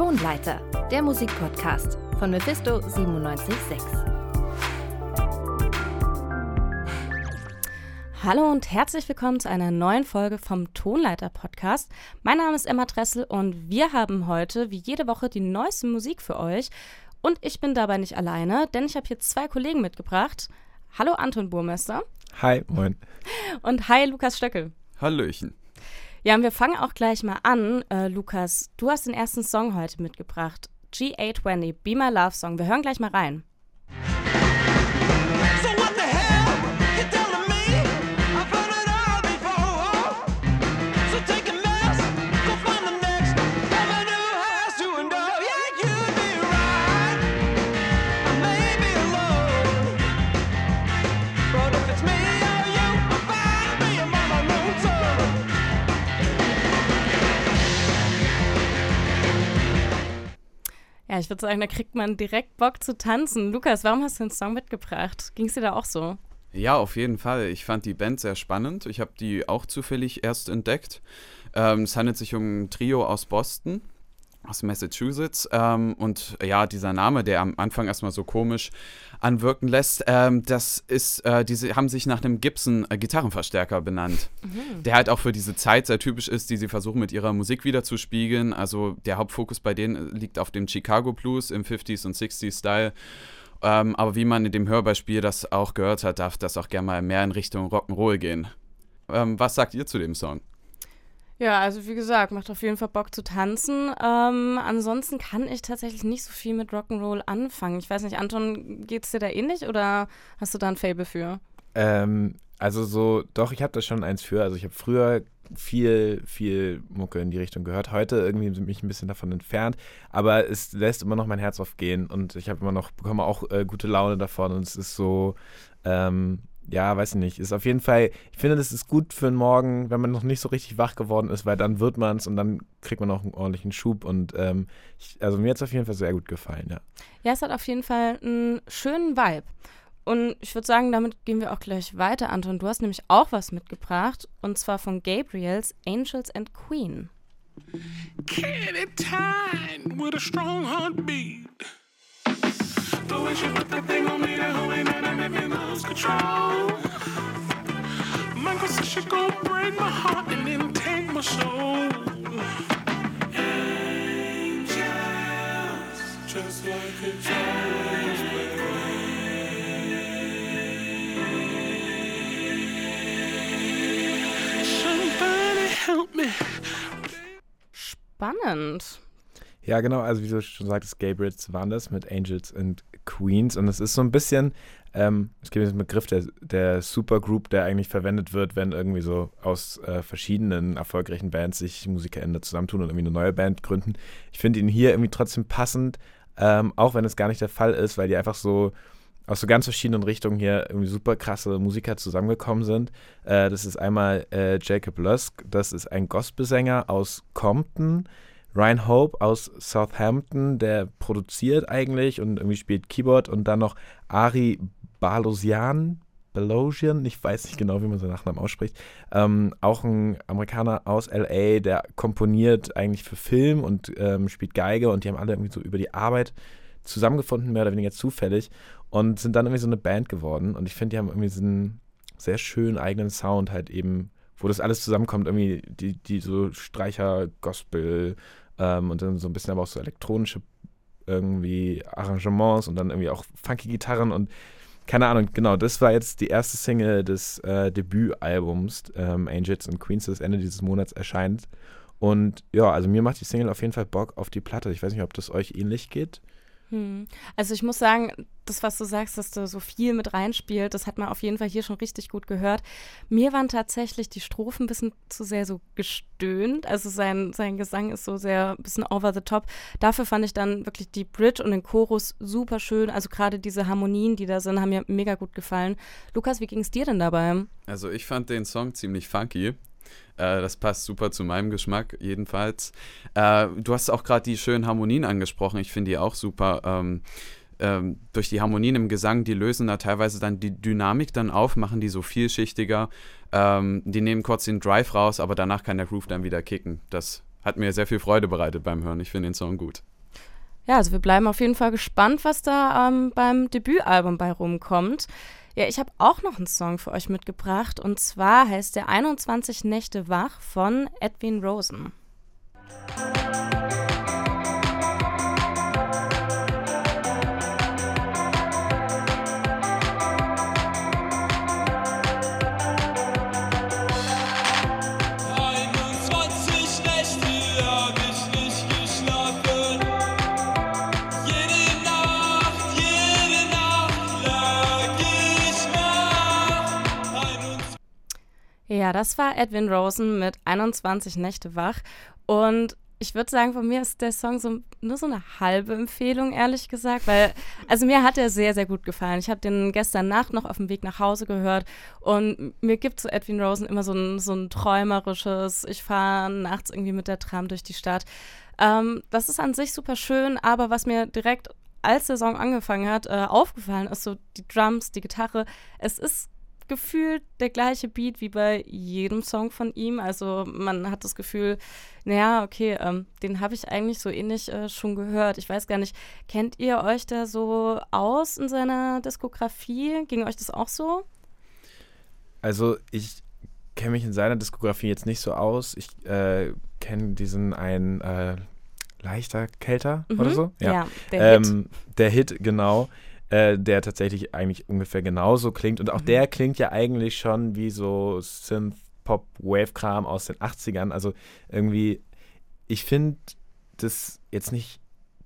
Tonleiter, der Musikpodcast von Mephisto 976. Hallo und herzlich willkommen zu einer neuen Folge vom Tonleiter Podcast. Mein Name ist Emma Dressel und wir haben heute wie jede Woche die neueste Musik für euch. Und ich bin dabei nicht alleine, denn ich habe hier zwei Kollegen mitgebracht. Hallo Anton Burmester. Hi, moin. Und hi Lukas Stöckel. Hallöchen. Ja, und wir fangen auch gleich mal an. Äh, Lukas, du hast den ersten Song heute mitgebracht. G820, Be My Love Song. Wir hören gleich mal rein. Ich würde sagen, da kriegt man direkt Bock zu tanzen. Lukas, warum hast du den Song mitgebracht? Ging es dir da auch so? Ja, auf jeden Fall. Ich fand die Band sehr spannend. Ich habe die auch zufällig erst entdeckt. Ähm, es handelt sich um ein Trio aus Boston, aus Massachusetts. Ähm, und ja, dieser Name, der am Anfang erstmal so komisch anwirken lässt, ähm, das ist, äh, diese haben sich nach einem Gibson äh, benannt, mhm. der halt auch für diese Zeit sehr typisch ist, die sie versuchen mit ihrer Musik wieder zu spiegeln. Also der Hauptfokus bei denen liegt auf dem Chicago Blues im 50s und 60s Style. Ähm, aber wie man in dem Hörbeispiel das auch gehört hat, darf das auch gerne mal mehr in Richtung Rock'n'Roll gehen. Ähm, was sagt ihr zu dem Song? Ja, also wie gesagt, macht auf jeden Fall Bock zu tanzen. Ähm, ansonsten kann ich tatsächlich nicht so viel mit Rock'n'Roll anfangen. Ich weiß nicht, Anton, geht's dir da ähnlich oder hast du da ein Fable für? Ähm, also so, doch, ich habe da schon eins für. Also ich habe früher viel, viel Mucke in die Richtung gehört. Heute irgendwie mich ein bisschen davon entfernt, aber es lässt immer noch mein Herz aufgehen und ich habe immer noch, bekomme auch äh, gute Laune davon und es ist so, ähm, ja, weiß ich nicht. Ist auf jeden Fall, ich finde, das ist gut für einen Morgen, wenn man noch nicht so richtig wach geworden ist, weil dann wird man es und dann kriegt man auch einen ordentlichen Schub. Und ähm, ich, also mir hat es auf jeden Fall sehr gut gefallen, ja. Ja, es hat auf jeden Fall einen schönen Vibe. Und ich würde sagen, damit gehen wir auch gleich weiter, Anton. Du hast nämlich auch was mitgebracht, und zwar von Gabriels Angels and Queen. Can it time with a strong heartbeat? The way she put that thing on me, that whole night, I made me lose control. Michael said she gon' break my heart and then take my soul. Angels, just like a James Somebody help me. Spannend. Ja, genau, also wie du schon sagtest, Gabriels waren das mit Angels and Queens und es ist so ein bisschen, ähm, es gibt diesen Begriff der, der Supergroup, der eigentlich verwendet wird, wenn irgendwie so aus äh, verschiedenen erfolgreichen Bands sich MusikerInnen zusammentun und irgendwie eine neue Band gründen. Ich finde ihn hier irgendwie trotzdem passend, ähm, auch wenn es gar nicht der Fall ist, weil die einfach so aus so ganz verschiedenen Richtungen hier irgendwie super krasse Musiker zusammengekommen sind. Äh, das ist einmal äh, Jacob Lusk, das ist ein Gospelsänger aus Compton, Ryan Hope aus Southampton, der produziert eigentlich und irgendwie spielt Keyboard und dann noch Ari Balosian, Balosian, ich weiß nicht genau, wie man seinen Nachnamen ausspricht, ähm, auch ein Amerikaner aus LA, der komponiert eigentlich für Film und ähm, spielt Geige und die haben alle irgendwie so über die Arbeit zusammengefunden, mehr oder weniger zufällig und sind dann irgendwie so eine Band geworden und ich finde, die haben irgendwie so einen sehr schönen eigenen Sound halt eben wo das alles zusammenkommt, irgendwie die, die so Streicher, Gospel ähm, und dann so ein bisschen aber auch so elektronische irgendwie Arrangements und dann irgendwie auch funky Gitarren und keine Ahnung, genau, das war jetzt die erste Single des äh, Debütalbums ähm, Angels and Queens, das Ende dieses Monats erscheint. Und ja, also mir macht die Single auf jeden Fall Bock auf die Platte. Ich weiß nicht, ob das euch ähnlich geht. Hm. Also ich muss sagen, das, was du sagst, dass du so viel mit reinspielt, das hat man auf jeden Fall hier schon richtig gut gehört. Mir waren tatsächlich die Strophen ein bisschen zu sehr so gestöhnt. Also sein, sein Gesang ist so sehr ein bisschen over the top. Dafür fand ich dann wirklich die Bridge und den Chorus super schön. Also gerade diese Harmonien, die da sind, haben mir mega gut gefallen. Lukas, wie ging es dir denn dabei? Also ich fand den Song ziemlich funky. Äh, das passt super zu meinem Geschmack, jedenfalls. Äh, du hast auch gerade die schönen Harmonien angesprochen. Ich finde die auch super. Ähm, ähm, durch die Harmonien im Gesang, die lösen da teilweise dann die Dynamik dann auf, machen die so vielschichtiger. Ähm, die nehmen kurz den Drive raus, aber danach kann der Groove dann wieder kicken. Das hat mir sehr viel Freude bereitet beim Hören. Ich finde den Song gut. Ja, also wir bleiben auf jeden Fall gespannt, was da ähm, beim Debütalbum bei rumkommt. Ja, ich habe auch noch einen Song für euch mitgebracht und zwar heißt der 21 Nächte wach von Edwin Rosen. Ja, das war Edwin Rosen mit 21 Nächte wach. Und ich würde sagen, von mir ist der Song so nur so eine halbe Empfehlung, ehrlich gesagt, weil, also mir hat er sehr, sehr gut gefallen. Ich habe den gestern Nacht noch auf dem Weg nach Hause gehört und mir gibt so Edwin Rosen immer so ein, so ein träumerisches, ich fahre nachts irgendwie mit der Tram durch die Stadt. Ähm, das ist an sich super schön, aber was mir direkt, als der Song angefangen hat, äh, aufgefallen ist, so die Drums, die Gitarre, es ist gefühlt der gleiche Beat wie bei jedem Song von ihm. Also man hat das Gefühl, naja, okay, ähm, den habe ich eigentlich so ähnlich äh, schon gehört. Ich weiß gar nicht, kennt ihr euch da so aus in seiner Diskografie? Ging euch das auch so? Also ich kenne mich in seiner Diskografie jetzt nicht so aus. Ich äh, kenne diesen einen äh, leichter Kälter mhm. oder so. Ja, ja der ähm, Hit. Der Hit, genau äh, der tatsächlich eigentlich ungefähr genauso klingt. Und auch mhm. der klingt ja eigentlich schon wie so Synth-Pop-Wave-Kram aus den 80ern. Also irgendwie, ich finde das jetzt nicht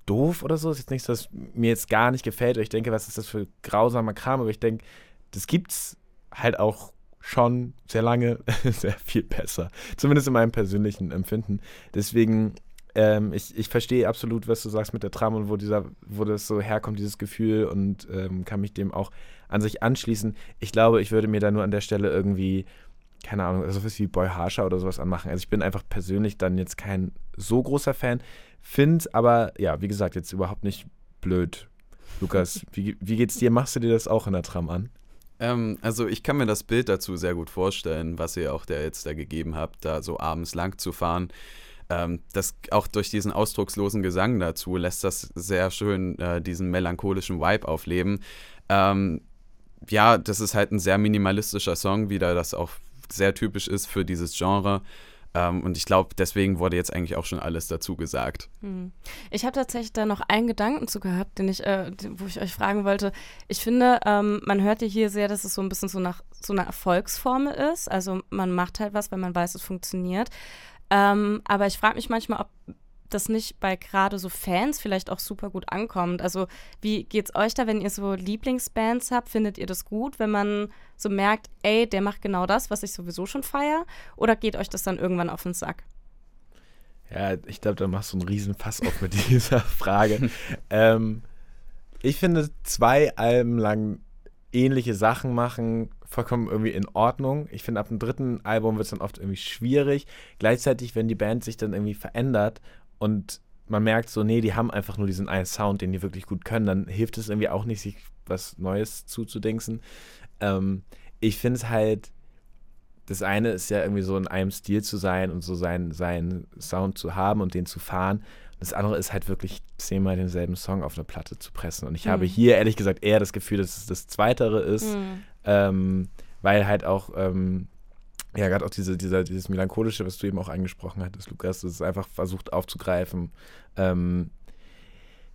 doof oder so. Ist jetzt nichts, was mir jetzt gar nicht gefällt. Oder ich denke, was ist das für grausamer Kram? Aber ich denke, das gibt's halt auch schon sehr lange sehr viel besser. Zumindest in meinem persönlichen Empfinden. Deswegen ähm, ich, ich verstehe absolut, was du sagst mit der Tram und wo dieser, wo das so herkommt, dieses Gefühl und ähm, kann mich dem auch an sich anschließen. Ich glaube, ich würde mir da nur an der Stelle irgendwie, keine Ahnung, also was wie Boy Harscher oder sowas anmachen. Also ich bin einfach persönlich dann jetzt kein so großer Fan, finde aber, ja, wie gesagt, jetzt überhaupt nicht blöd. Lukas, wie, wie geht's dir? Machst du dir das auch in der Tram an? Ähm, also ich kann mir das Bild dazu sehr gut vorstellen, was ihr auch da jetzt da gegeben habt, da so abends lang zu fahren ähm, das auch durch diesen ausdruckslosen Gesang dazu lässt das sehr schön äh, diesen melancholischen Vibe aufleben. Ähm, ja, das ist halt ein sehr minimalistischer Song, wie da das auch sehr typisch ist für dieses Genre. Um, ähm, und ich glaube, deswegen wurde jetzt eigentlich auch schon alles dazu gesagt. Hm. Ich habe tatsächlich da noch einen Gedanken zu gehabt, den ich, äh, wo ich euch fragen wollte. Ich finde, ähm, man hört ja hier sehr, dass es so ein bisschen so nach so einer Erfolgsformel ist. Also man macht halt was, weil man weiß, es funktioniert. Ähm, aber ich frage mich manchmal, ob das nicht bei gerade so Fans vielleicht auch super gut ankommt. Also wie geht's euch da, wenn ihr so Lieblingsbands habt? Findet ihr das gut, wenn man so merkt, ey, der macht genau das, was ich sowieso schon feiere? Oder geht euch das dann irgendwann auf den Sack? Ja, ich glaube, da machst du einen riesen Fass auf mit dieser Frage. ähm, ich finde, zwei Alben lang ähnliche Sachen machen, vollkommen irgendwie in Ordnung. Ich finde, ab dem dritten Album wird es dann oft irgendwie schwierig. Gleichzeitig, wenn die Band sich dann irgendwie verändert und man merkt so, nee, die haben einfach nur diesen einen Sound, den die wirklich gut können, dann hilft es irgendwie auch nicht, sich was Neues zuzudenken. Ähm, ich finde es halt, das eine ist ja irgendwie so in einem Stil zu sein und so seinen, seinen Sound zu haben und den zu fahren. Das andere ist halt wirklich zehnmal denselben Song auf eine Platte zu pressen. Und ich mhm. habe hier ehrlich gesagt eher das Gefühl, dass es das Zweitere ist, mhm. Ähm, weil halt auch, ähm, ja, gerade auch diese, dieser, dieses Melancholische, was du eben auch angesprochen hattest, Lukas, das ist einfach versucht aufzugreifen. Ähm,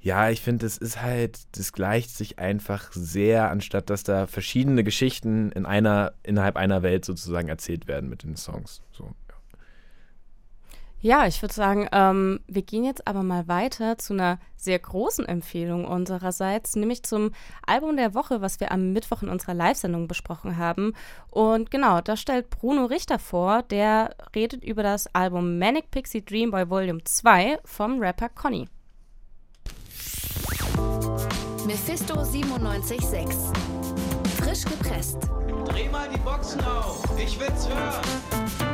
ja, ich finde, es ist halt, das gleicht sich einfach sehr, anstatt dass da verschiedene Geschichten in einer, innerhalb einer Welt sozusagen erzählt werden mit den Songs. So. Ja, ich würde sagen, ähm, wir gehen jetzt aber mal weiter zu einer sehr großen Empfehlung unsererseits, nämlich zum Album der Woche, was wir am Mittwoch in unserer Live-Sendung besprochen haben. Und genau, da stellt Bruno Richter vor, der redet über das Album Manic Pixie Dream Boy Volume 2 vom Rapper Conny. Mephisto 97.6 Frisch gepresst. Dreh mal die Boxen auf, ich will's hören.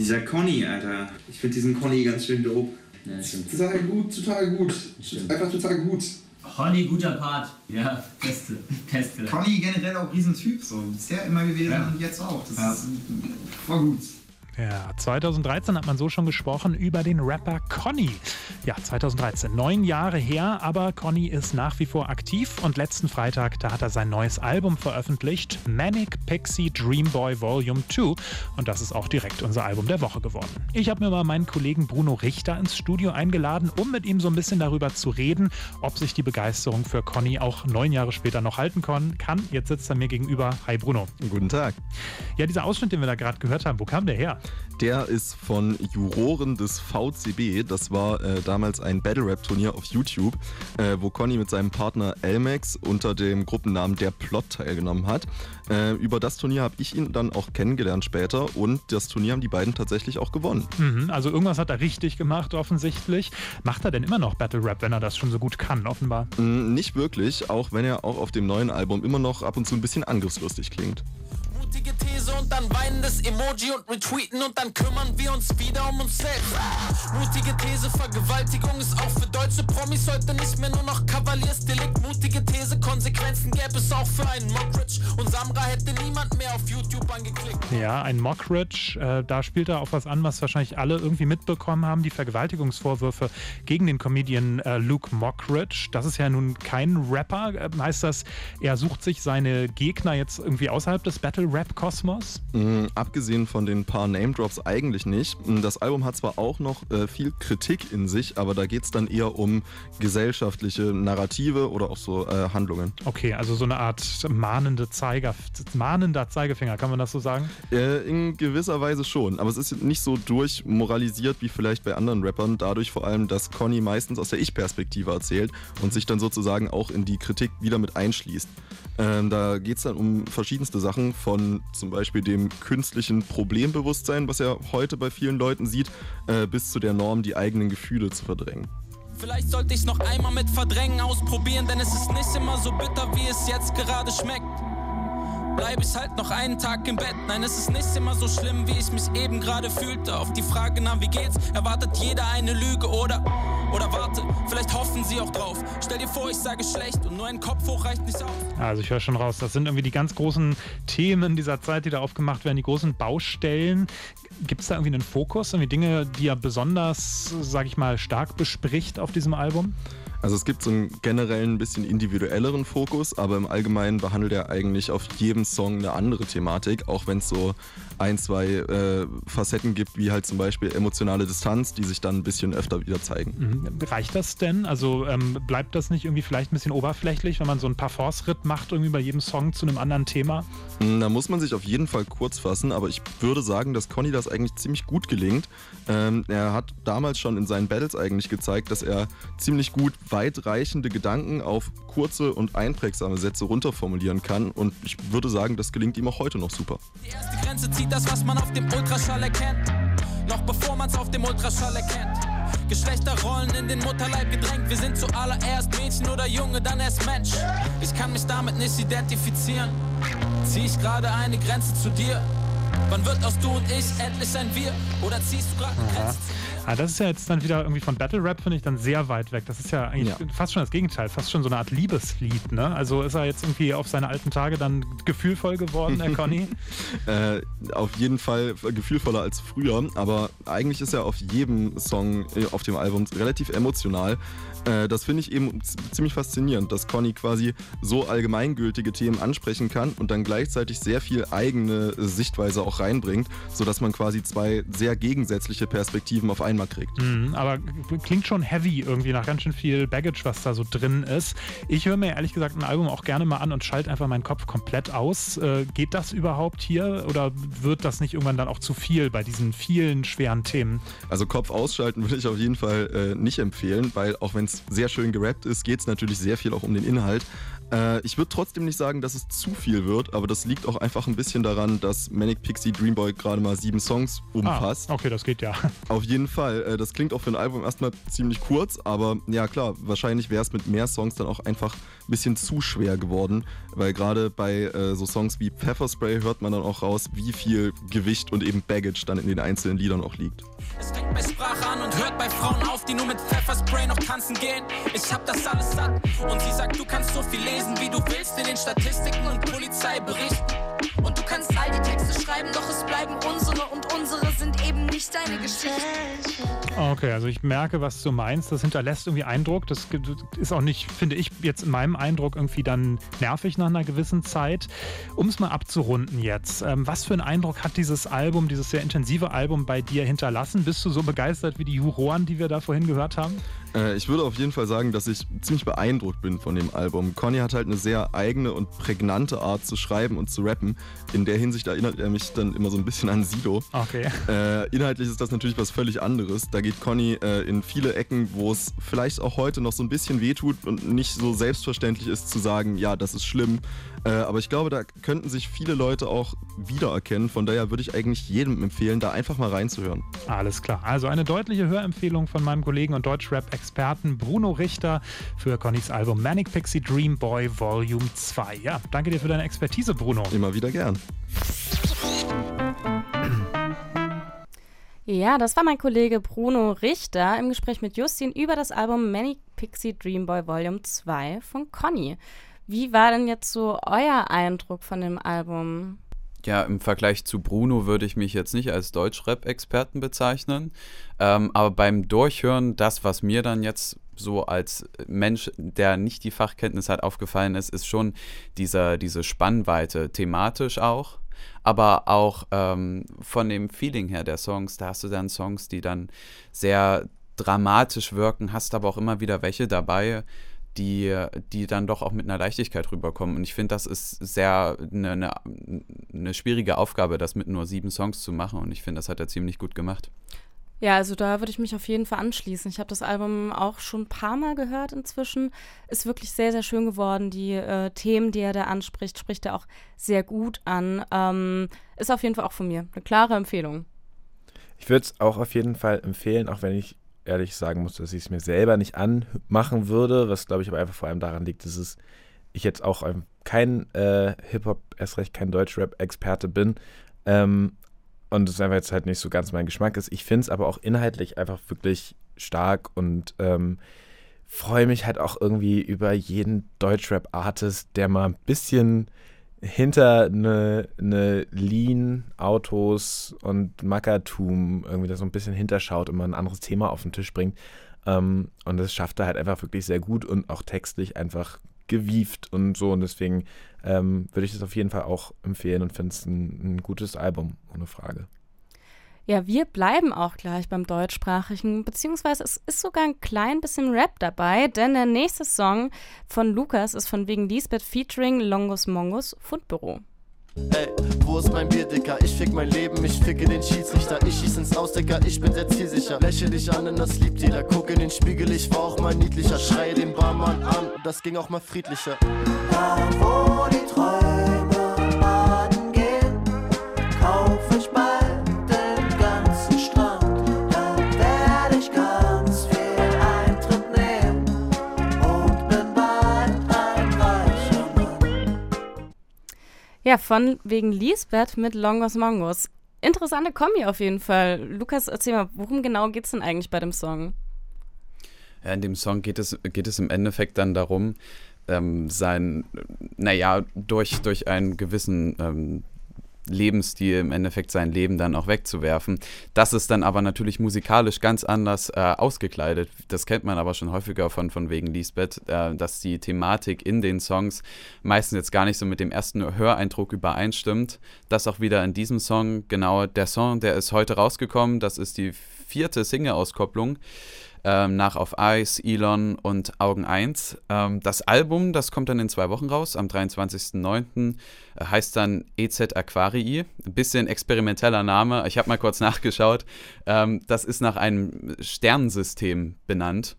Dieser Conny, Alter. Ich finde diesen Conny ganz schön dope. Ja, total gut, total gut. Einfach total gut. Conny, guter Part. Ja, beste. beste. Conny generell auch Riesentyp, so. Bisher immer gewesen ja. und jetzt auch. Das ja. ist voll gut. Ja, 2013 hat man so schon gesprochen über den Rapper Conny. Ja, 2013, neun Jahre her, aber Conny ist nach wie vor aktiv und letzten Freitag, da hat er sein neues Album veröffentlicht, Manic Pixie Dream Boy Volume 2 und das ist auch direkt unser Album der Woche geworden. Ich habe mir mal meinen Kollegen Bruno Richter ins Studio eingeladen, um mit ihm so ein bisschen darüber zu reden, ob sich die Begeisterung für Conny auch neun Jahre später noch halten kann. Jetzt sitzt er mir gegenüber. Hi Bruno. Guten Tag. Ja, dieser Ausschnitt, den wir da gerade gehört haben, wo kam der her? Der ist von Juroren des VCB. Das war äh, damals ein Battle-Rap-Turnier auf YouTube, äh, wo Conny mit seinem Partner Elmex unter dem Gruppennamen Der Plot teilgenommen hat. Äh, über das Turnier habe ich ihn dann auch kennengelernt später und das Turnier haben die beiden tatsächlich auch gewonnen. Mhm, also irgendwas hat er richtig gemacht, offensichtlich. Macht er denn immer noch Battle-Rap, wenn er das schon so gut kann, offenbar? Mhm, nicht wirklich, auch wenn er auch auf dem neuen Album immer noch ab und zu ein bisschen angriffslustig klingt mutige These und dann weinendes Emoji und retweeten und dann kümmern wir uns wieder um uns selbst. Mutige These, Vergewaltigung ist auch für deutsche Promis heute nicht mehr nur noch Kavaliersdelikt. Mutige These, Konsequenzen gäbe es auch für einen Mockridge und Samra hätte niemand mehr auf YouTube angeklickt. Ja, ein Mockridge, äh, da spielt er auf was an, was wahrscheinlich alle irgendwie mitbekommen haben, die Vergewaltigungsvorwürfe gegen den Comedian äh, Luke Mockridge. Das ist ja nun kein Rapper, äh, heißt das, er sucht sich seine Gegner jetzt irgendwie außerhalb des Battle Rap Rap-Kosmos? Mhm, abgesehen von den paar Name-Drops eigentlich nicht. Mhm, das Album hat zwar auch noch äh, viel Kritik in sich, aber da geht es dann eher um gesellschaftliche Narrative oder auch so äh, Handlungen. Okay, also so eine Art mahnende Zeiger, mahnender Zeigefinger, kann man das so sagen? Äh, in gewisser Weise schon, aber es ist nicht so durchmoralisiert wie vielleicht bei anderen Rappern, dadurch vor allem, dass Conny meistens aus der Ich-Perspektive erzählt und sich dann sozusagen auch in die Kritik wieder mit einschließt. Ähm, da geht es dann um verschiedenste Sachen, von zum Beispiel dem künstlichen Problembewusstsein, was er heute bei vielen Leuten sieht, äh, bis zu der Norm, die eigenen Gefühle zu verdrängen. Vielleicht sollte ich es noch einmal mit Verdrängen ausprobieren, denn es ist nicht immer so bitter, wie es jetzt gerade schmeckt bleibe ich halt noch einen Tag im Bett. Nein, es ist nicht immer so schlimm, wie ich mich eben gerade fühlte. Auf die Frage, na, wie geht's, erwartet jeder eine Lüge oder, oder warte, vielleicht hoffen sie auch drauf. Stell dir vor, ich sage schlecht und nur ein Kopf hoch reicht nicht aus. Also ich höre schon raus, das sind irgendwie die ganz großen Themen dieser Zeit, die da aufgemacht werden, die großen Baustellen. Gibt es da irgendwie einen Fokus, irgendwie Dinge, die er besonders, sage ich mal, stark bespricht auf diesem Album? Also es gibt so einen generellen, ein bisschen individuelleren Fokus, aber im Allgemeinen behandelt er eigentlich auf jedem Song eine andere Thematik, auch wenn es so ein, zwei äh, Facetten gibt, wie halt zum Beispiel emotionale Distanz, die sich dann ein bisschen öfter wieder zeigen. Mhm. Reicht das denn? Also ähm, bleibt das nicht irgendwie vielleicht ein bisschen oberflächlich, wenn man so ein paar Force-Ritt macht, irgendwie bei jedem Song zu einem anderen Thema? Hm, da muss man sich auf jeden Fall kurz fassen, aber ich würde sagen, dass Conny das eigentlich ziemlich gut gelingt. Ähm, er hat damals schon in seinen Battles eigentlich gezeigt, dass er ziemlich gut weitreichende Gedanken auf kurze und einprägsame Sätze runterformulieren kann. Und ich würde sagen, das gelingt ihm auch heute noch super. Die erste Grenze zieht das, was man auf dem Ultraschall erkennt. Noch bevor man es auf dem Ultraschall erkennt. Geschlechterrollen in den Mutterleib gedrängt. Wir sind zuallererst Mädchen oder Junge, dann erst Mensch. Ich kann mich damit nicht identifizieren. Zieh ich gerade eine Grenze zu dir? Wann wird aus du und ich endlich ein Wir? Oder ziehst du gerade eine Grenze zu Ah, das ist ja jetzt dann wieder irgendwie von Battle Rap, finde ich, dann sehr weit weg. Das ist ja eigentlich ja. fast schon das Gegenteil, fast schon so eine Art Liebeslied, ne? Also ist er jetzt irgendwie auf seine alten Tage dann gefühlvoll geworden, Herr Conny? äh, auf jeden Fall gefühlvoller als früher, aber eigentlich ist er auf jedem Song äh, auf dem Album relativ emotional. Äh, das finde ich eben ziemlich faszinierend, dass Conny quasi so allgemeingültige Themen ansprechen kann und dann gleichzeitig sehr viel eigene Sichtweise auch reinbringt, sodass man quasi zwei sehr gegensätzliche Perspektiven auf einmal kriegt. Mhm, aber klingt schon heavy irgendwie nach ganz schön viel Baggage, was da so drin ist. Ich höre mir ehrlich gesagt ein Album auch gerne mal an und schalte einfach meinen Kopf komplett aus. Äh, geht das überhaupt hier oder wird das nicht irgendwann dann auch zu viel bei diesen vielen schweren Themen? Also Kopf ausschalten würde ich auf jeden Fall äh, nicht empfehlen, weil auch wenn es sehr schön gerappt ist, geht es natürlich sehr viel auch um den Inhalt. Äh, ich würde trotzdem nicht sagen, dass es zu viel wird, aber das liegt auch einfach ein bisschen daran, dass Manic Pixie Dream Boy gerade mal sieben Songs umfasst. Ah, okay, das geht ja. Auf jeden Fall. Äh, das klingt auch für ein Album erstmal ziemlich kurz, aber ja klar, wahrscheinlich wäre es mit mehr Songs dann auch einfach ein bisschen zu schwer geworden, weil gerade bei äh, so Songs wie Pfefferspray hört man dann auch raus, wie viel Gewicht und eben Baggage dann in den einzelnen Liedern auch liegt. Es fängt bei Sprache an und hört bei Frauen auf, die nur mit Pfefferspray noch tanzen gehen. Ich hab das alles satt und sie sagt, du kannst so viel lesen, wie du willst in den Statistiken und Polizeiberichten. Und du kannst all die Texte schreiben, doch es bleiben unsere und unsere nicht deine Geschichte. Okay, also ich merke, was du meinst. Das hinterlässt irgendwie Eindruck. Das ist auch nicht, finde ich, jetzt in meinem Eindruck irgendwie dann nervig nach einer gewissen Zeit. Um es mal abzurunden jetzt, ähm, was für einen Eindruck hat dieses Album, dieses sehr intensive Album bei dir hinterlassen? Bist du so begeistert wie die Juroren, die wir da vorhin gehört haben? Äh, ich würde auf jeden Fall sagen, dass ich ziemlich beeindruckt bin von dem Album. Conny hat halt eine sehr eigene und prägnante Art zu schreiben und zu rappen. In der Hinsicht erinnert er mich dann immer so ein bisschen an Sido. Okay. Äh, inhaltlich ist das natürlich was völlig anderes. Da geht Conny äh, in viele Ecken, wo es vielleicht auch heute noch so ein bisschen wehtut und nicht so selbstverständlich ist zu sagen, ja, das ist schlimm. Äh, aber ich glaube, da könnten sich viele Leute auch wiedererkennen. Von daher würde ich eigentlich jedem empfehlen, da einfach mal reinzuhören. Alles klar. Also eine deutliche Hörempfehlung von meinem Kollegen und Deutschrap-Experten Bruno Richter für Connys Album Manic Pixie Dream Boy Volume 2. Ja, danke dir für deine Expertise, Bruno. Immer wieder gern. Ja, das war mein Kollege Bruno Richter im Gespräch mit Justin über das Album Manic Pixie Dream Boy Volume 2 von Conny. Wie war denn jetzt so euer Eindruck von dem Album? Ja, im Vergleich zu Bruno würde ich mich jetzt nicht als Deutschrap-Experten bezeichnen. Ähm, aber beim Durchhören, das, was mir dann jetzt so als Mensch, der nicht die Fachkenntnis hat, aufgefallen ist, ist schon dieser, diese Spannweite, thematisch auch, aber auch ähm, von dem Feeling her der Songs. Da hast du dann Songs, die dann sehr dramatisch wirken, hast aber auch immer wieder welche dabei, die, die dann doch auch mit einer Leichtigkeit rüberkommen. Und ich finde, das ist sehr eine, eine, eine schwierige Aufgabe, das mit nur sieben Songs zu machen. Und ich finde, das hat er ziemlich gut gemacht. Ja, also da würde ich mich auf jeden Fall anschließen. Ich habe das Album auch schon ein paar Mal gehört inzwischen. Ist wirklich sehr, sehr schön geworden. Die äh, Themen, die er da anspricht, spricht er auch sehr gut an. Ähm, ist auf jeden Fall auch von mir eine klare Empfehlung. Ich würde es auch auf jeden Fall empfehlen, auch wenn ich ehrlich sagen muss, dass ich es mir selber nicht anmachen würde, was glaube ich aber einfach vor allem daran liegt, dass es, ich jetzt auch kein äh, Hip-Hop, erst recht kein Deutschrap-Experte bin ähm, und es einfach jetzt halt nicht so ganz mein Geschmack ist. Ich finde es aber auch inhaltlich einfach wirklich stark und ähm, freue mich halt auch irgendwie über jeden Deutschrap-Artist, der mal ein bisschen hinter eine, eine Lean, Autos und Mackertum irgendwie da so ein bisschen hinterschaut und mal ein anderes Thema auf den Tisch bringt. Ähm, und das schafft er halt einfach wirklich sehr gut und auch textlich einfach gewieft und so. Und deswegen ähm, würde ich das auf jeden Fall auch empfehlen und finde es ein, ein gutes Album, ohne Frage. Ja, wir bleiben auch gleich beim deutschsprachigen, beziehungsweise es ist sogar ein klein bisschen Rap dabei, denn der nächste Song von Lukas ist von wegen Lisbeth featuring Longus Mongus Fundbüro. Ey, wo ist mein Bier, Dicker? Ich fick mein Leben, ich ficke den Schiedsrichter. Ich schieß ins Aus, Dicker, ich bin sehr zielsicher. Lächle dich an, denn das liebt jeder. Guck in den Spiegel, ich war auch mal niedlicher. Schreie den Barmann an, das ging auch mal friedlicher. Da, wo die Ja, von wegen Lisbeth mit Longos Mongos. Interessante Kombi auf jeden Fall. Lukas, erzähl mal, worum genau geht es denn eigentlich bei dem Song? Ja, in dem Song geht es, geht es im Endeffekt dann darum, ähm, sein, naja, durch, durch einen gewissen ähm, Lebensstil im Endeffekt sein Leben dann auch wegzuwerfen. Das ist dann aber natürlich musikalisch ganz anders äh, ausgekleidet. Das kennt man aber schon häufiger von, von wegen Lisbeth, äh, dass die Thematik in den Songs meistens jetzt gar nicht so mit dem ersten Höreindruck übereinstimmt. Das auch wieder in diesem Song, genau der Song, der ist heute rausgekommen, das ist die vierte Single-Auskopplung ähm, nach Auf Eis, Elon und Augen 1. Ähm, das Album, das kommt dann in zwei Wochen raus, am 23.09. Äh, heißt dann EZ Aquarii. Ein bisschen experimenteller Name. Ich habe mal kurz nachgeschaut. Ähm, das ist nach einem Sternensystem benannt.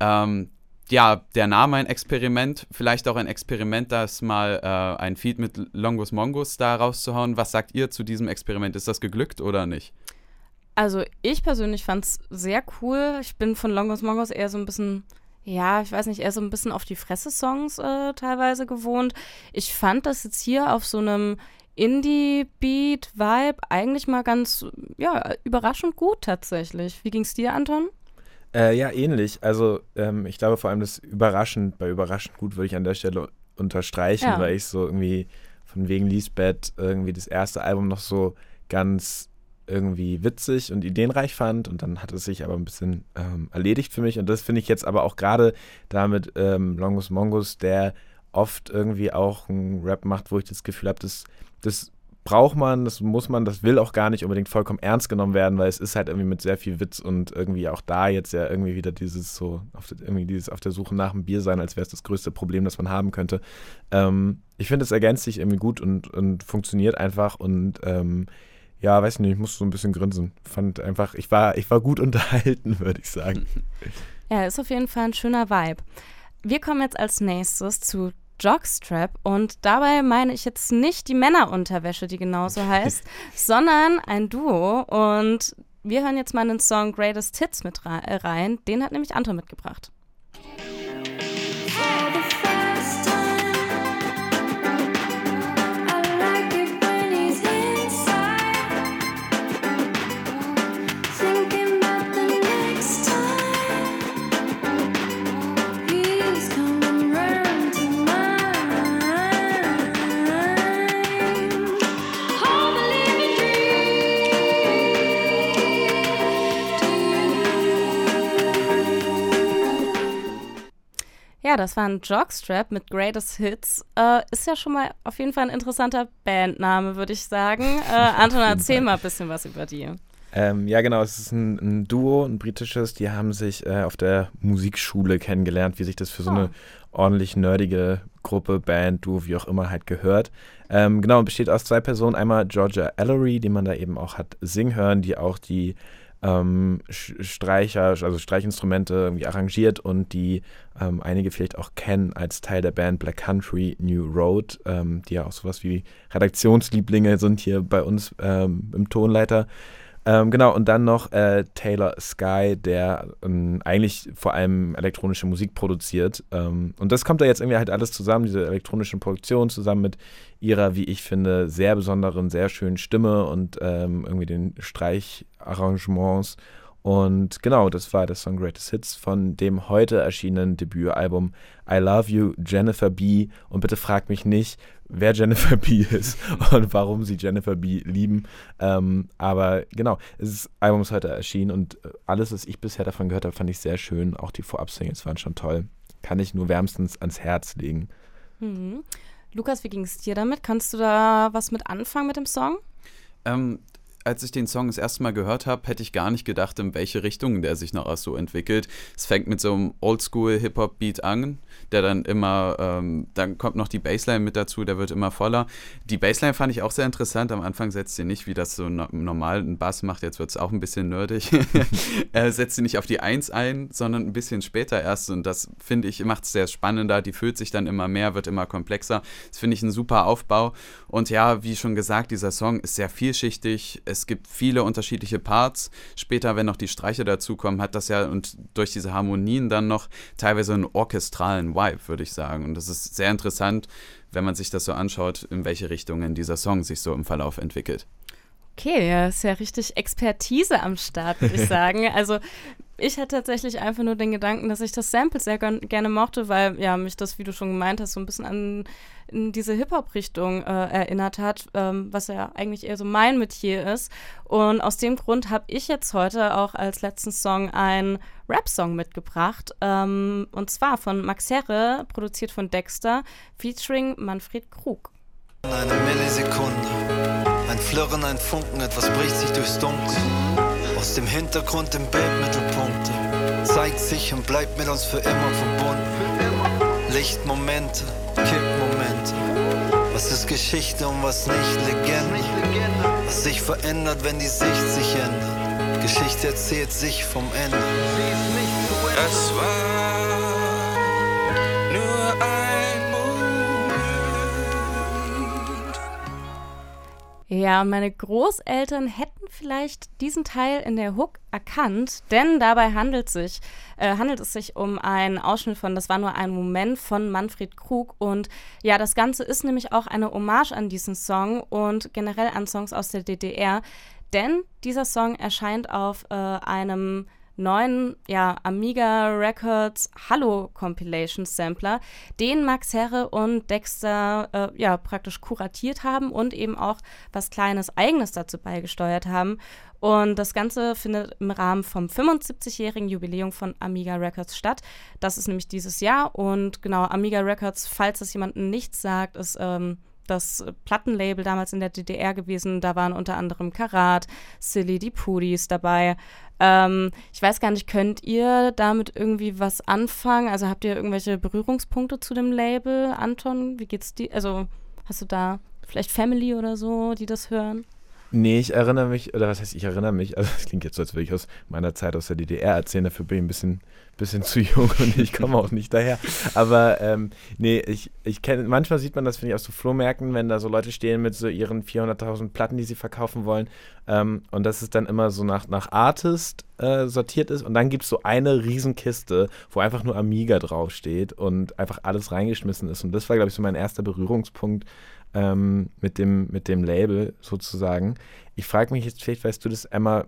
Ähm, ja, der Name ein Experiment, vielleicht auch ein Experiment, das mal äh, ein Feed mit Longus Mongus da rauszuhauen. Was sagt ihr zu diesem Experiment? Ist das geglückt oder nicht? Also ich persönlich fand es sehr cool. Ich bin von Longos Mongos eher so ein bisschen, ja, ich weiß nicht, eher so ein bisschen auf die Fresse-Songs äh, teilweise gewohnt. Ich fand das jetzt hier auf so einem Indie-Beat-Vibe eigentlich mal ganz, ja, überraschend gut tatsächlich. Wie ging es dir, Anton? Äh, ja, ähnlich. Also ähm, ich glaube vor allem das überraschend, bei überraschend gut würde ich an der Stelle unterstreichen, ja. weil ich so irgendwie von wegen Lisbeth irgendwie das erste Album noch so ganz irgendwie witzig und ideenreich fand und dann hat es sich aber ein bisschen ähm, erledigt für mich und das finde ich jetzt aber auch gerade damit ähm, Longus Mongus, der oft irgendwie auch einen Rap macht, wo ich das Gefühl habe, das, das braucht man, das muss man, das will auch gar nicht unbedingt vollkommen ernst genommen werden, weil es ist halt irgendwie mit sehr viel Witz und irgendwie auch da jetzt ja irgendwie wieder dieses so, auf, irgendwie dieses auf der Suche nach dem Bier sein, als wäre es das größte Problem, das man haben könnte. Ähm, ich finde, es ergänzt sich irgendwie gut und, und funktioniert einfach und ähm, ja, weiß nicht, ich musste so ein bisschen grinsen. Fand einfach, ich war, ich war gut unterhalten, würde ich sagen. Ja, ist auf jeden Fall ein schöner Vibe. Wir kommen jetzt als nächstes zu Jockstrap und dabei meine ich jetzt nicht die Männerunterwäsche, die genauso heißt, sondern ein Duo und wir hören jetzt mal den Song Greatest Hits mit rein. Den hat nämlich Anton mitgebracht. Ja, das war ein Jockstrap mit Greatest Hits. Äh, ist ja schon mal auf jeden Fall ein interessanter Bandname, würde ich sagen. Äh, Anton, erzähl mal ein bisschen was über die. Ähm, ja, genau, es ist ein, ein, Duo, ein britisches, die haben sich äh, auf der Musikschule kennengelernt, wie sich das für so oh. eine ordentlich nerdige Gruppe, Band, Duo, wie auch immer halt gehört. Ähm, genau, besteht aus zwei Personen. Einmal Georgia Ellery, die man da eben auch hat singen hören, die auch die ähm, Streicher, also Streichinstrumente irgendwie arrangiert und die ähm, einige vielleicht auch kennen als Teil der Band Black Country New Road, ähm, die ja auch sowas wie Redaktionslieblinge sind hier bei uns ähm, im Tonleiter. Ähm, genau, und dann noch äh, Taylor Sky, der ähm, eigentlich vor allem elektronische Musik produziert. Ähm, und das kommt da jetzt irgendwie halt alles zusammen, diese elektronische Produktion zusammen mit ihrer, wie ich finde, sehr besonderen, sehr schönen Stimme und ähm, irgendwie den Streicharrangements und genau, das war der Song Greatest Hits von dem heute erschienenen Debütalbum I Love You, Jennifer B. Und bitte fragt mich nicht, wer Jennifer B. ist und warum sie Jennifer B. lieben. Ähm, aber genau, das Album ist heute erschienen und äh, alles, was ich bisher davon gehört habe, fand ich sehr schön. Auch die Vorab-Singles waren schon toll. Kann ich nur wärmstens ans Herz legen. Mhm. Lukas, wie ging es dir damit? Kannst du da was mit anfangen mit dem Song? Ähm, als ich den Song das erste Mal gehört habe, hätte ich gar nicht gedacht, in welche Richtung der sich noch so entwickelt. Es fängt mit so einem Oldschool-Hip-Hop-Beat an, der dann immer, ähm, dann kommt noch die Bassline mit dazu, der wird immer voller. Die Bassline fand ich auch sehr interessant. Am Anfang setzt sie nicht, wie das so no normal ein Bass macht, jetzt wird es auch ein bisschen nerdig. er setzt sie nicht auf die Eins ein, sondern ein bisschen später erst. Und das finde ich, macht es sehr spannender. Die füllt sich dann immer mehr, wird immer komplexer. Das finde ich ein super Aufbau. Und ja, wie schon gesagt, dieser Song ist sehr vielschichtig. Es es gibt viele unterschiedliche Parts. Später, wenn noch die Streicher dazukommen, hat das ja und durch diese Harmonien dann noch teilweise einen orchestralen Vibe, würde ich sagen. Und das ist sehr interessant, wenn man sich das so anschaut, in welche Richtungen dieser Song sich so im Verlauf entwickelt. Okay, ja, ist ja richtig Expertise am Start, würde ich sagen. Also ich hatte tatsächlich einfach nur den Gedanken, dass ich das Sample sehr gerne mochte, weil ja mich das, wie du schon gemeint hast, so ein bisschen an diese Hip-Hop-Richtung äh, erinnert hat, ähm, was ja eigentlich eher so mein Metier ist. Und aus dem Grund habe ich jetzt heute auch als letzten Song einen Rap-Song mitgebracht. Ähm, und zwar von Max Herre, produziert von Dexter, featuring Manfred Krug. Eine Millisekunde ein Flirren, ein Funken, etwas bricht sich durchs Dunkel. Aus dem Hintergrund im Bildmittelpunkt zeigt sich und bleibt mit uns für immer verbunden. Lichtmomente, Kippmomente. Was ist Geschichte und was nicht Legende? Was sich verändert, wenn die Sicht sich ändert. Geschichte erzählt sich vom Ende. Es war nur ein Ja, meine Großeltern hätten vielleicht diesen Teil in der Hook erkannt, denn dabei handelt, sich, äh, handelt es sich um einen Ausschnitt von Das war nur ein Moment von Manfred Krug. Und ja, das Ganze ist nämlich auch eine Hommage an diesen Song und generell an Songs aus der DDR, denn dieser Song erscheint auf äh, einem neuen ja, Amiga Records Hallo Compilation Sampler, den Max Herre und Dexter äh, ja praktisch kuratiert haben und eben auch was Kleines Eigenes dazu beigesteuert haben. Und das Ganze findet im Rahmen vom 75-jährigen Jubiläum von Amiga Records statt. Das ist nämlich dieses Jahr. Und genau, Amiga Records, falls das jemandem nichts sagt, ist ähm, das Plattenlabel damals in der DDR gewesen. Da waren unter anderem Karat, Silly, die Pudis dabei. Ähm, ich weiß gar nicht, könnt ihr damit irgendwie was anfangen? Also habt ihr irgendwelche Berührungspunkte zu dem Label, Anton? Wie geht's dir? Also hast du da vielleicht Family oder so, die das hören? Nee, ich erinnere mich, oder was heißt, ich erinnere mich, also das klingt jetzt so, als würde ich aus meiner Zeit aus der DDR erzählen, dafür bin ich ein bisschen, bisschen zu jung und ich komme auch nicht daher. Aber ähm, nee, ich, ich kenne, manchmal sieht man das, finde ich, aus so Flohmärkten, wenn da so Leute stehen mit so ihren 400.000 Platten, die sie verkaufen wollen. Ähm, und das ist dann immer so nach, nach Artist äh, sortiert ist. Und dann gibt es so eine Riesenkiste, wo einfach nur Amiga draufsteht und einfach alles reingeschmissen ist. Und das war, glaube ich, so mein erster Berührungspunkt ähm, mit, dem, mit dem Label sozusagen. Ich frage mich jetzt, vielleicht weißt du das, Emma,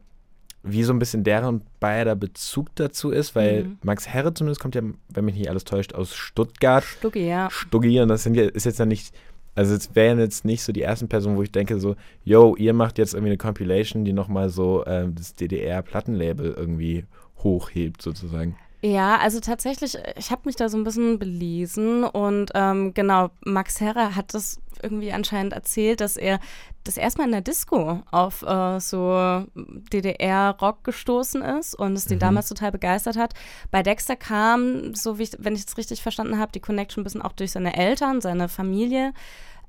wie so ein bisschen deren beider Bezug dazu ist, weil mhm. Max Herre zumindest kommt ja, wenn mich nicht alles täuscht, aus Stuttgart. Stuggi, ja. Stuggi und das sind ja, ist jetzt ja nicht, also es wären jetzt nicht so die ersten Personen, wo ich denke so, yo, ihr macht jetzt irgendwie eine Compilation, die nochmal so äh, das DDR-Plattenlabel irgendwie hochhebt sozusagen. Ja, also tatsächlich, ich habe mich da so ein bisschen belesen und ähm, genau, Max Herrer hat das irgendwie anscheinend erzählt, dass er das erstmal in der Disco auf äh, so DDR-Rock gestoßen ist und es den mhm. damals total begeistert hat. Bei Dexter kam, so wie ich, wenn ich es richtig verstanden habe, die Connection ein bisschen auch durch seine Eltern, seine Familie.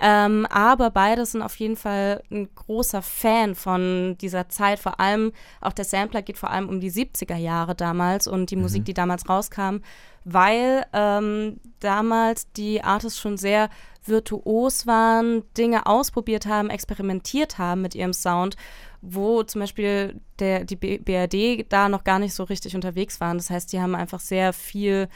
Ähm, aber beide sind auf jeden Fall ein großer Fan von dieser Zeit. Vor allem, auch der Sampler geht vor allem um die 70er Jahre damals und die mhm. Musik, die damals rauskam, weil ähm, damals die Artists schon sehr virtuos waren, Dinge ausprobiert haben, experimentiert haben mit ihrem Sound, wo zum Beispiel der, die BRD da noch gar nicht so richtig unterwegs waren. Das heißt, die haben einfach sehr viel,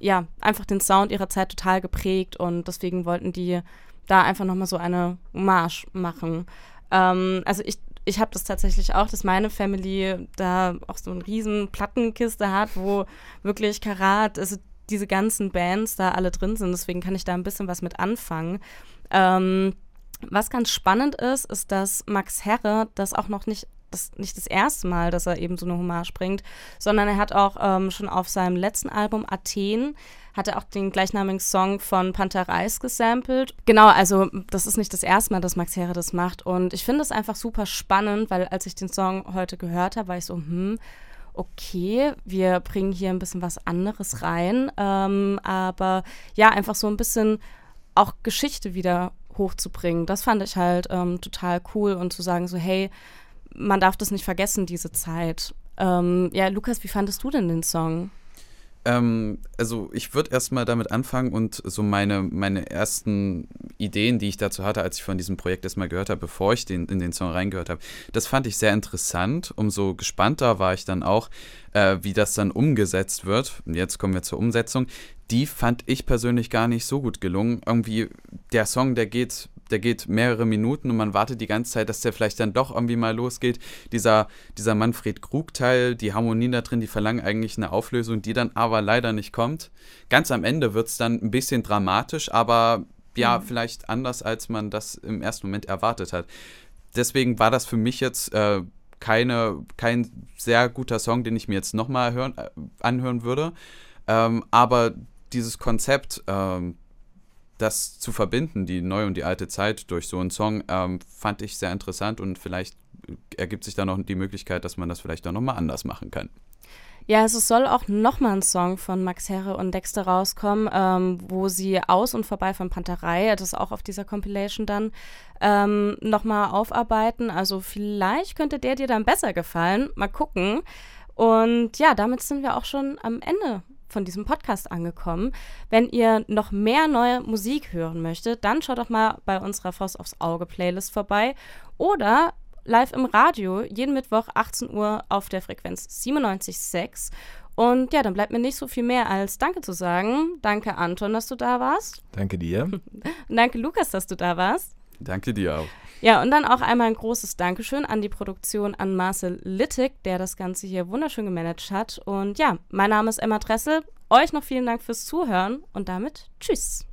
ja, einfach den Sound ihrer Zeit total geprägt und deswegen wollten die da einfach nochmal so eine Hommage machen. Ähm, also ich, ich habe das tatsächlich auch, dass meine Family da auch so eine riesen Plattenkiste hat, wo wirklich Karat, also diese ganzen Bands da alle drin sind. Deswegen kann ich da ein bisschen was mit anfangen. Ähm, was ganz spannend ist, ist, dass Max Herre das auch noch nicht das nicht das erste Mal, dass er eben so eine Hommage bringt, sondern er hat auch ähm, schon auf seinem letzten Album Athen hat er auch den gleichnamigen Song von Panther Reis gesampelt. Genau, also das ist nicht das erste Mal, dass Max Herre das macht. Und ich finde es einfach super spannend, weil als ich den Song heute gehört habe, war ich so, hm, okay, wir bringen hier ein bisschen was anderes rein. Ähm, aber ja, einfach so ein bisschen auch Geschichte wieder hochzubringen. Das fand ich halt ähm, total cool und zu sagen so, hey, man darf das nicht vergessen, diese Zeit. Ähm, ja, Lukas, wie fandest du denn den Song? Ähm, also ich würde erstmal damit anfangen und so meine, meine ersten Ideen, die ich dazu hatte, als ich von diesem Projekt erstmal gehört habe, bevor ich den, in den Song reingehört habe, das fand ich sehr interessant. Umso gespannter war ich dann auch, äh, wie das dann umgesetzt wird. Und jetzt kommen wir zur Umsetzung. Die fand ich persönlich gar nicht so gut gelungen. Irgendwie, der Song, der geht der geht mehrere Minuten und man wartet die ganze Zeit, dass der vielleicht dann doch irgendwie mal losgeht. Dieser, dieser Manfred Krug-Teil, die Harmonien da drin, die verlangen eigentlich eine Auflösung, die dann aber leider nicht kommt. Ganz am Ende wird es dann ein bisschen dramatisch, aber ja, mhm. vielleicht anders, als man das im ersten Moment erwartet hat. Deswegen war das für mich jetzt äh, keine, kein sehr guter Song, den ich mir jetzt nochmal äh, anhören würde. Ähm, aber dieses Konzept, ähm, das zu verbinden, die neue und die alte Zeit durch so einen Song, ähm, fand ich sehr interessant und vielleicht ergibt sich da noch die Möglichkeit, dass man das vielleicht auch nochmal anders machen kann. Ja, also es soll auch nochmal ein Song von Max Herre und Dexter rauskommen, ähm, wo sie aus und vorbei von Panterei, das ist auch auf dieser Compilation dann, ähm, nochmal aufarbeiten. Also vielleicht könnte der dir dann besser gefallen. Mal gucken. Und ja, damit sind wir auch schon am Ende von diesem Podcast angekommen. Wenn ihr noch mehr neue Musik hören möchtet, dann schaut doch mal bei unserer Faust aufs Auge Playlist vorbei oder live im Radio jeden Mittwoch 18 Uhr auf der Frequenz 97.6. Und ja, dann bleibt mir nicht so viel mehr als Danke zu sagen. Danke Anton, dass du da warst. Danke dir. Und danke Lukas, dass du da warst. Danke dir auch. Ja, und dann auch einmal ein großes Dankeschön an die Produktion an Marcel Littig, der das Ganze hier wunderschön gemanagt hat. Und ja, mein Name ist Emma Dressel. Euch noch vielen Dank fürs Zuhören und damit tschüss.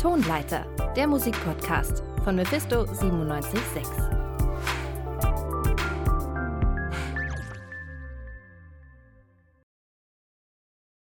Tonleiter, der Musikpodcast von Mephisto 976.